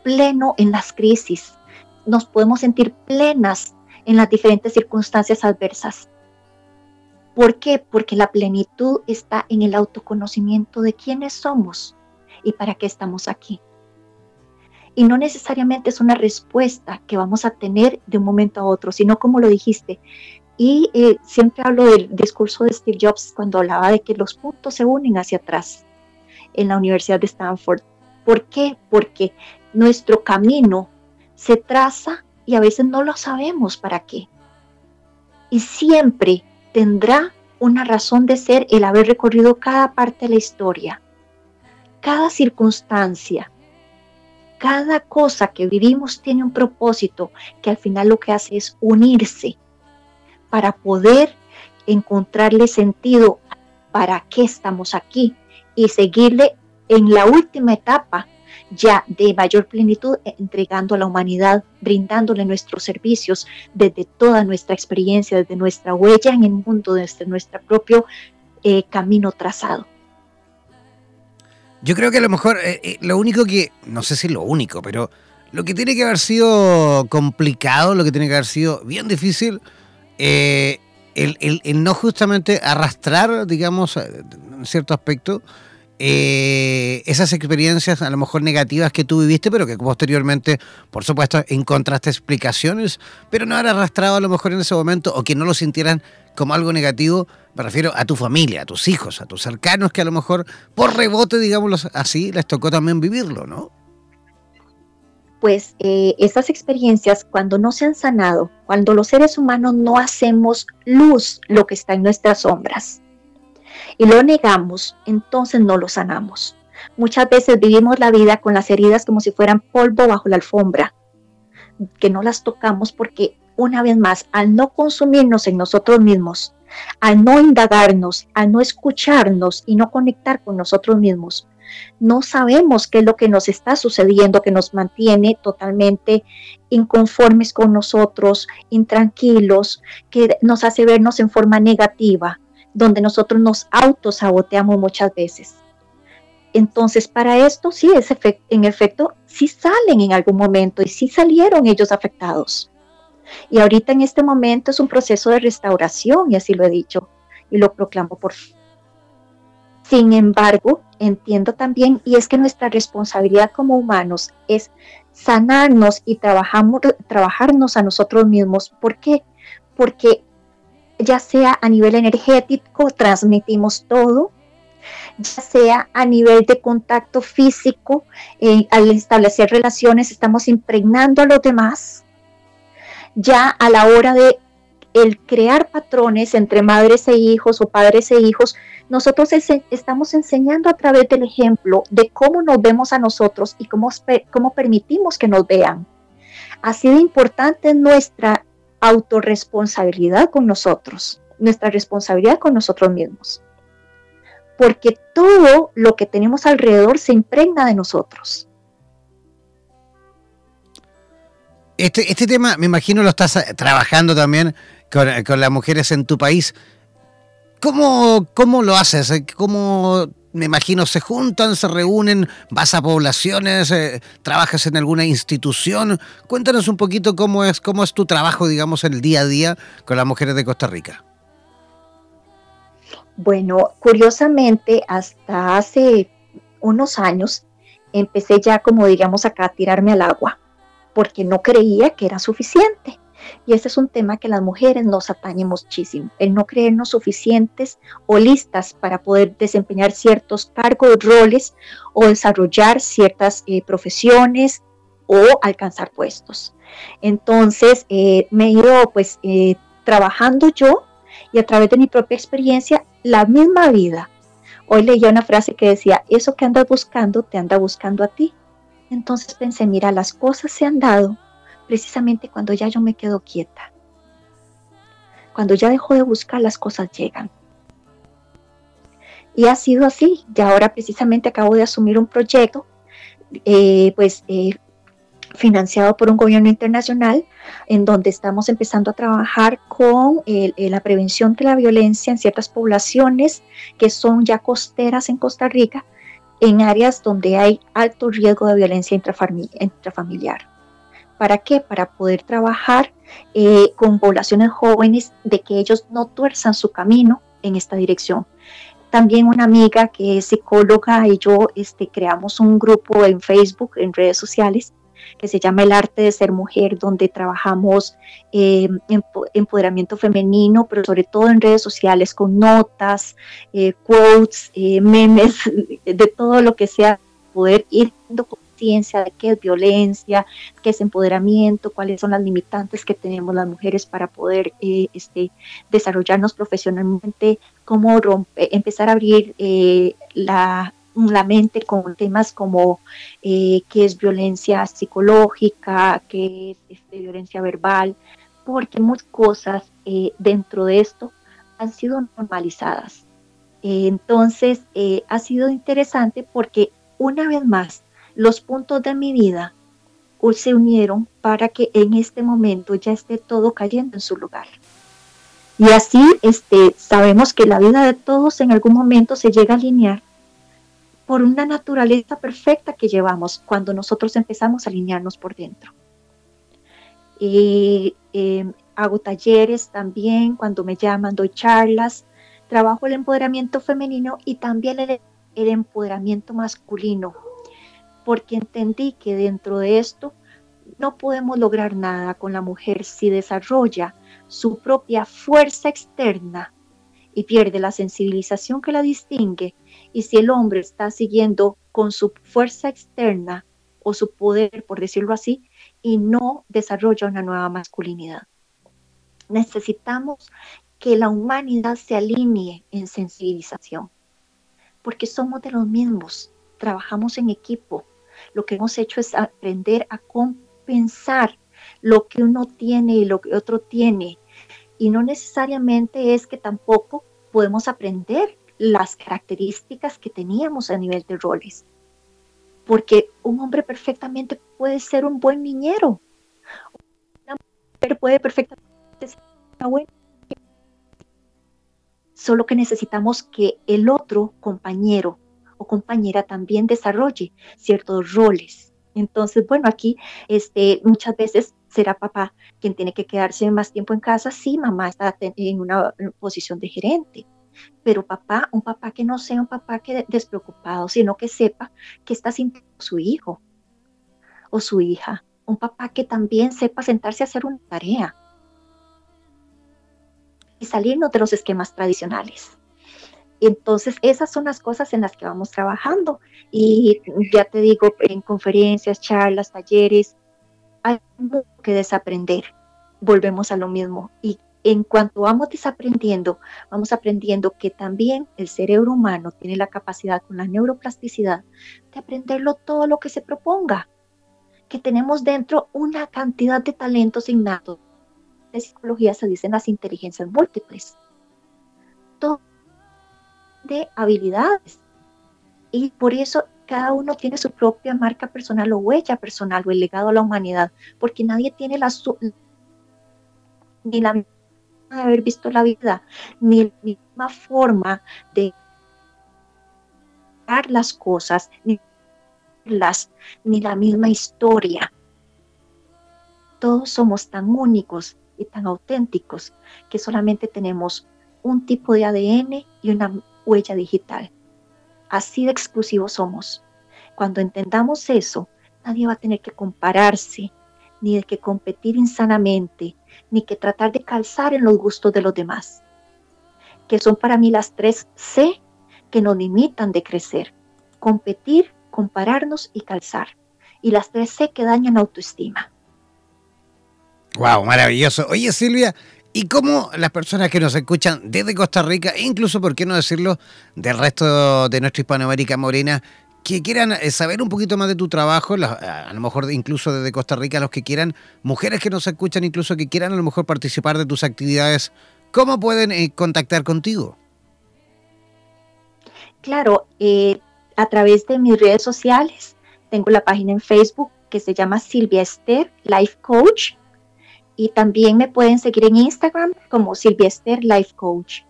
pleno en las crisis. Nos podemos sentir plenas en las diferentes circunstancias adversas. ¿Por qué? Porque la plenitud está en el autoconocimiento de quiénes somos y para qué estamos aquí. Y no necesariamente es una respuesta que vamos a tener de un momento a otro, sino como lo dijiste. Y eh, siempre hablo del discurso de Steve Jobs cuando hablaba de que los puntos se unen hacia atrás en la Universidad de Stanford. ¿Por qué? Porque nuestro camino se traza y a veces no lo sabemos para qué. Y siempre tendrá una razón de ser el haber recorrido cada parte de la historia, cada circunstancia, cada cosa que vivimos tiene un propósito que al final lo que hace es unirse para poder encontrarle sentido para qué estamos aquí y seguirle en la última etapa ya de mayor plenitud, entregando a la humanidad, brindándole nuestros servicios desde toda nuestra experiencia, desde nuestra huella en el mundo, desde nuestro propio eh, camino trazado. Yo creo que a lo mejor eh, eh, lo único que, no sé si lo único, pero lo que tiene que haber sido complicado, lo que tiene que haber sido bien difícil, el, el, no justamente arrastrar, digamos, en cierto aspecto, eh, esas experiencias a lo mejor negativas que tú viviste, pero que posteriormente, por supuesto, encontraste explicaciones, pero no haber arrastrado a lo mejor en ese momento o que no lo sintieran como algo negativo, me refiero a tu familia, a tus hijos, a tus cercanos, que a lo mejor por rebote, digámoslo así, les tocó también vivirlo, ¿no? Pues eh, esas experiencias, cuando no se han sanado, cuando los seres humanos no hacemos luz lo que está en nuestras sombras, y lo negamos, entonces no lo sanamos. Muchas veces vivimos la vida con las heridas como si fueran polvo bajo la alfombra, que no las tocamos porque una vez más, al no consumirnos en nosotros mismos, al no indagarnos, al no escucharnos y no conectar con nosotros mismos, no sabemos qué es lo que nos está sucediendo, que nos mantiene totalmente inconformes con nosotros, intranquilos, que nos hace vernos en forma negativa donde nosotros nos autosaboteamos muchas veces. Entonces, para esto sí, es en efecto, sí salen en algún momento y sí salieron ellos afectados. Y ahorita en este momento es un proceso de restauración, y así lo he dicho, y lo proclamo por Sin embargo, entiendo también, y es que nuestra responsabilidad como humanos es sanarnos y trabajamos, trabajarnos a nosotros mismos. ¿Por qué? Porque ya sea a nivel energético, transmitimos todo, ya sea a nivel de contacto físico, eh, al establecer relaciones estamos impregnando a los demás, ya a la hora de el crear patrones entre madres e hijos o padres e hijos, nosotros estamos enseñando a través del ejemplo de cómo nos vemos a nosotros y cómo, cómo permitimos que nos vean. Así de importante es nuestra autorresponsabilidad con nosotros, nuestra responsabilidad con nosotros mismos. Porque todo lo que tenemos alrededor se impregna de nosotros. Este, este tema, me imagino, lo estás eh, trabajando también con, con las mujeres en tu país. ¿Cómo, ¿Cómo lo haces? ¿Cómo me imagino, se juntan, se reúnen, vas a poblaciones, eh, trabajas en alguna institución. Cuéntanos un poquito cómo es, cómo es tu trabajo, digamos, el día a día con las mujeres de Costa Rica. Bueno, curiosamente, hasta hace unos años empecé ya, como digamos acá, a tirarme al agua, porque no creía que era suficiente. Y ese es un tema que las mujeres nos atañe muchísimo, el no creernos suficientes o listas para poder desempeñar ciertos cargos, roles o desarrollar ciertas eh, profesiones o alcanzar puestos. Entonces eh, me he ido pues eh, trabajando yo y a través de mi propia experiencia la misma vida. Hoy leía una frase que decía, eso que andas buscando te anda buscando a ti. Entonces pensé, mira, las cosas se han dado precisamente cuando ya yo me quedo quieta. Cuando ya dejo de buscar, las cosas llegan. Y ha sido así. Y ahora precisamente acabo de asumir un proyecto, eh, pues eh, financiado por un gobierno internacional, en donde estamos empezando a trabajar con la prevención de la violencia en ciertas poblaciones que son ya costeras en Costa Rica, en áreas donde hay alto riesgo de violencia intrafamiliar. ¿Para qué? Para poder trabajar eh, con poblaciones jóvenes de que ellos no tuerzan su camino en esta dirección. También una amiga que es psicóloga y yo este, creamos un grupo en Facebook, en redes sociales, que se llama El Arte de Ser Mujer, donde trabajamos eh, empoderamiento femenino, pero sobre todo en redes sociales con notas, eh, quotes, memes, de todo lo que sea, poder ir de qué es violencia, qué es empoderamiento, cuáles son las limitantes que tenemos las mujeres para poder eh, este, desarrollarnos profesionalmente, cómo empezar a abrir eh, la mente con temas como eh, qué es violencia psicológica, qué es este, violencia verbal, porque muchas cosas dentro de esto han sido normalizadas. Entonces, ha sido interesante porque una vez más, los puntos de mi vida se unieron para que en este momento ya esté todo cayendo en su lugar. Y así este, sabemos que la vida de todos en algún momento se llega a alinear por una naturaleza perfecta que llevamos cuando nosotros empezamos a alinearnos por dentro. Y, em, hago talleres también, cuando me llaman doy charlas, trabajo el empoderamiento femenino y también el, el empoderamiento masculino, porque entendí que dentro de esto no podemos lograr nada con la mujer si desarrolla su propia fuerza externa y pierde la sensibilización que la distingue y si el hombre está siguiendo con su fuerza externa o su poder, por decirlo así, y no desarrolla una nueva masculinidad. Necesitamos que la humanidad se alinee en sensibilización, porque somos de los mismos, trabajamos en equipo. Lo que hemos hecho es aprender a compensar lo que uno tiene y lo que otro tiene. Y no necesariamente es que tampoco podemos aprender las características que teníamos a nivel de roles. Porque un hombre perfectamente puede ser un buen niñero. Una mujer puede perfectamente ser una buena. Solo que necesitamos que el otro compañero o compañera también desarrolle ciertos roles. Entonces, bueno, aquí este, muchas veces será papá quien tiene que quedarse más tiempo en casa. Sí, mamá está en una posición de gerente, pero papá, un papá que no sea un papá que despreocupado, sino que sepa que está sintiendo su hijo o su hija. Un papá que también sepa sentarse a hacer una tarea y salirnos de los esquemas tradicionales. Entonces, esas son las cosas en las que vamos trabajando. Y ya te digo, en conferencias, charlas, talleres, hay mucho que desaprender. Volvemos a lo mismo. Y en cuanto vamos desaprendiendo, vamos aprendiendo que también el cerebro humano tiene la capacidad con la neuroplasticidad de aprenderlo todo lo que se proponga, que tenemos dentro una cantidad de talentos innatos. En psicología se dicen las inteligencias múltiples. Todo de habilidades. Y por eso cada uno tiene su propia marca personal o huella personal o el legado a la humanidad, porque nadie tiene la ni la de haber visto la vida, ni la misma forma de dar las cosas, ni, las, ni la misma historia. Todos somos tan únicos y tan auténticos que solamente tenemos un tipo de ADN y una huella digital. Así de exclusivos somos. Cuando entendamos eso, nadie va a tener que compararse, ni de que competir insanamente, ni que tratar de calzar en los gustos de los demás, que son para mí las tres C que nos limitan de crecer. Competir, compararnos y calzar. Y las tres C que dañan autoestima. Wow, maravilloso. Oye Silvia, ¿y cómo las personas que nos escuchan desde Costa Rica, e incluso, por qué no decirlo, del resto de nuestra Hispanoamérica morena, que quieran eh, saber un poquito más de tu trabajo, a lo mejor incluso desde Costa Rica, los que quieran, mujeres que nos escuchan, incluso que quieran a lo mejor participar de tus actividades, ¿cómo pueden eh, contactar contigo? Claro, eh, a través de mis redes sociales, tengo la página en Facebook que se llama Silvia Esther Life Coach y también me pueden seguir en Instagram como Silvia Esther Life Coach.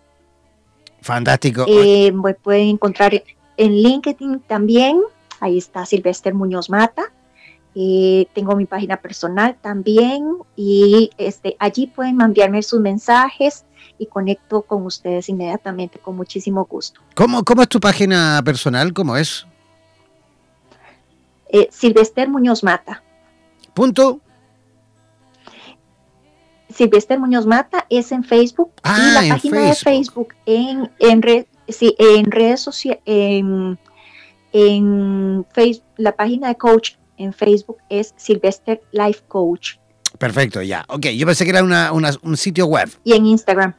Fantástico. me pueden encontrar en LinkedIn también, ahí está Silvester Muñoz Mata. Eh, tengo mi página personal también y este, allí pueden enviarme sus mensajes y conecto con ustedes inmediatamente con muchísimo gusto. ¿Cómo, cómo es tu página personal? ¿Cómo es? Eh, Silvester Muñoz Mata. Punto. Silvester Muñoz Mata es en Facebook ah, y la página de Facebook en, en, red, sí, en redes sociales, en, Facebook, la página de coach en Facebook es Sylvester Life Coach. Perfecto, ya. Ok, yo pensé que era una, un sitio web. Y en Instagram.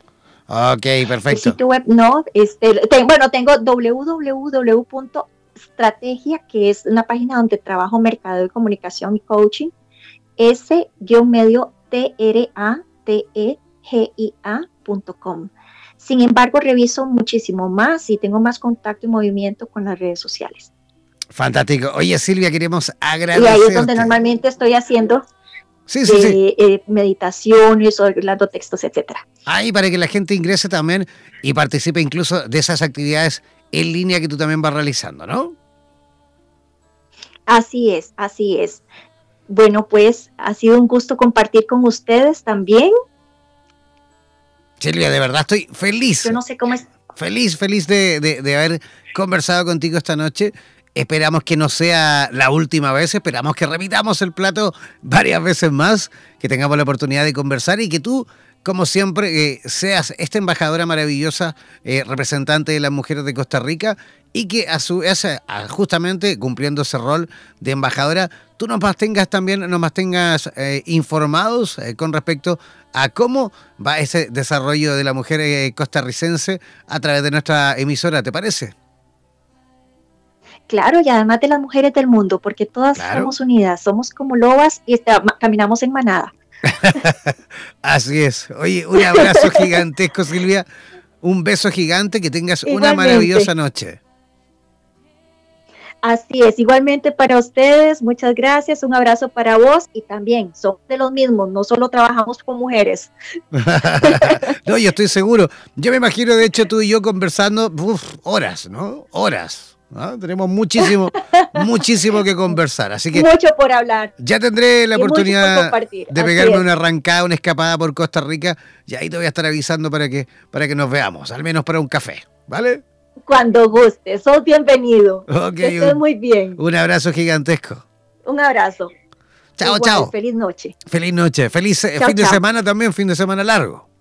Ok, perfecto. El sitio web no, este, bueno, tengo www estrategia, que es una página donde trabajo mercado de comunicación y coaching, s-medio T-R-A-T-E-G-I-A.com. Sin embargo, reviso muchísimo más y tengo más contacto y movimiento con las redes sociales. Fantástico. Oye, Silvia, queremos agradecer. Y ahí es donde normalmente estoy haciendo sí, sí, sí. Eh, meditaciones, ordenando textos, etcétera. Ahí para que la gente ingrese también y participe incluso de esas actividades en línea que tú también vas realizando, ¿no? Así es, así es. Bueno, pues ha sido un gusto compartir con ustedes también. Silvia, de verdad estoy feliz. Yo no sé cómo es. Feliz, feliz de, de haber conversado contigo esta noche. Esperamos que no sea la última vez, esperamos que repitamos el plato varias veces más, que tengamos la oportunidad de conversar y que tú, como siempre, eh, seas esta embajadora maravillosa, eh, representante de las mujeres de Costa Rica y que a su vez, justamente cumpliendo ese rol de embajadora, tú nos mantengas también, nos mantengas eh, informados con respecto a cómo va ese desarrollo de la mujer costarricense a través de nuestra emisora, ¿te parece? Claro, y además de las mujeres del mundo, porque todas somos unidas, somos como lobas y caminamos en manada. Así es. Oye, un abrazo gigantesco, Silvia. Un beso gigante, que tengas una maravillosa noche. Así es, igualmente para ustedes, muchas gracias, un abrazo para vos y también somos de los mismos, no solo trabajamos con mujeres. no, yo estoy seguro. Yo me imagino, de hecho, tú y yo conversando horas, ¿no? Horas. Tenemos muchísimo, muchísimo que conversar. Así que mucho por hablar. Ya tendré la oportunidad de pegarme una arrancada, una escapada por Costa Rica. Y ahí te voy a estar avisando para que, para que nos veamos, al menos para un café. ¿Vale? Cuando guste, sos bienvenido. que muy bien. Un abrazo gigantesco. Un abrazo. Chao, chao. Feliz noche. Feliz noche. Feliz eh, fin de semana también, fin de semana largo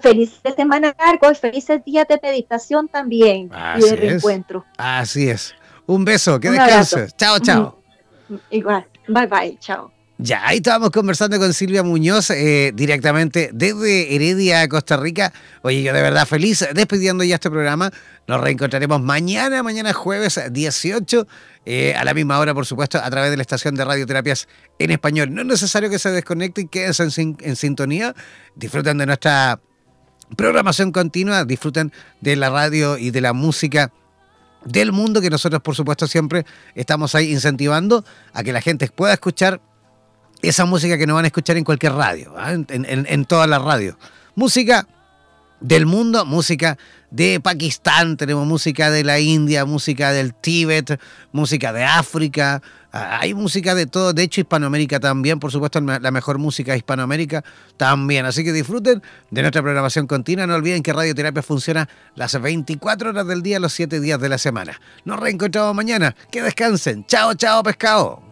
felices semana largo y felices días de meditación también y de reencuentro. Así es. Un beso, que descanses. Chao, chao. Igual. Bye, bye. Chao. Ya, ahí estábamos conversando con Silvia Muñoz eh, directamente desde Heredia, Costa Rica. Oye, yo de verdad feliz despidiendo ya este programa. Nos reencontraremos mañana, mañana jueves 18, eh, a la misma hora, por supuesto, a través de la estación de radioterapias en español. No es necesario que se desconecten, quédense en, en sintonía, disfruten de nuestra programación continua, disfruten de la radio y de la música del mundo que nosotros por supuesto siempre estamos ahí incentivando a que la gente pueda escuchar esa música que no van a escuchar en cualquier radio, ¿ah? en, en todas las radios. Música del mundo, música de Pakistán, tenemos música de la India, música del Tíbet, música de África, ah, hay música de todo, de hecho Hispanoamérica también, por supuesto la mejor música de Hispanoamérica también, así que disfruten de nuestra programación continua, no olviden que Radioterapia funciona las 24 horas del día, los 7 días de la semana. Nos reencontramos mañana, que descansen, chao, chao pescado.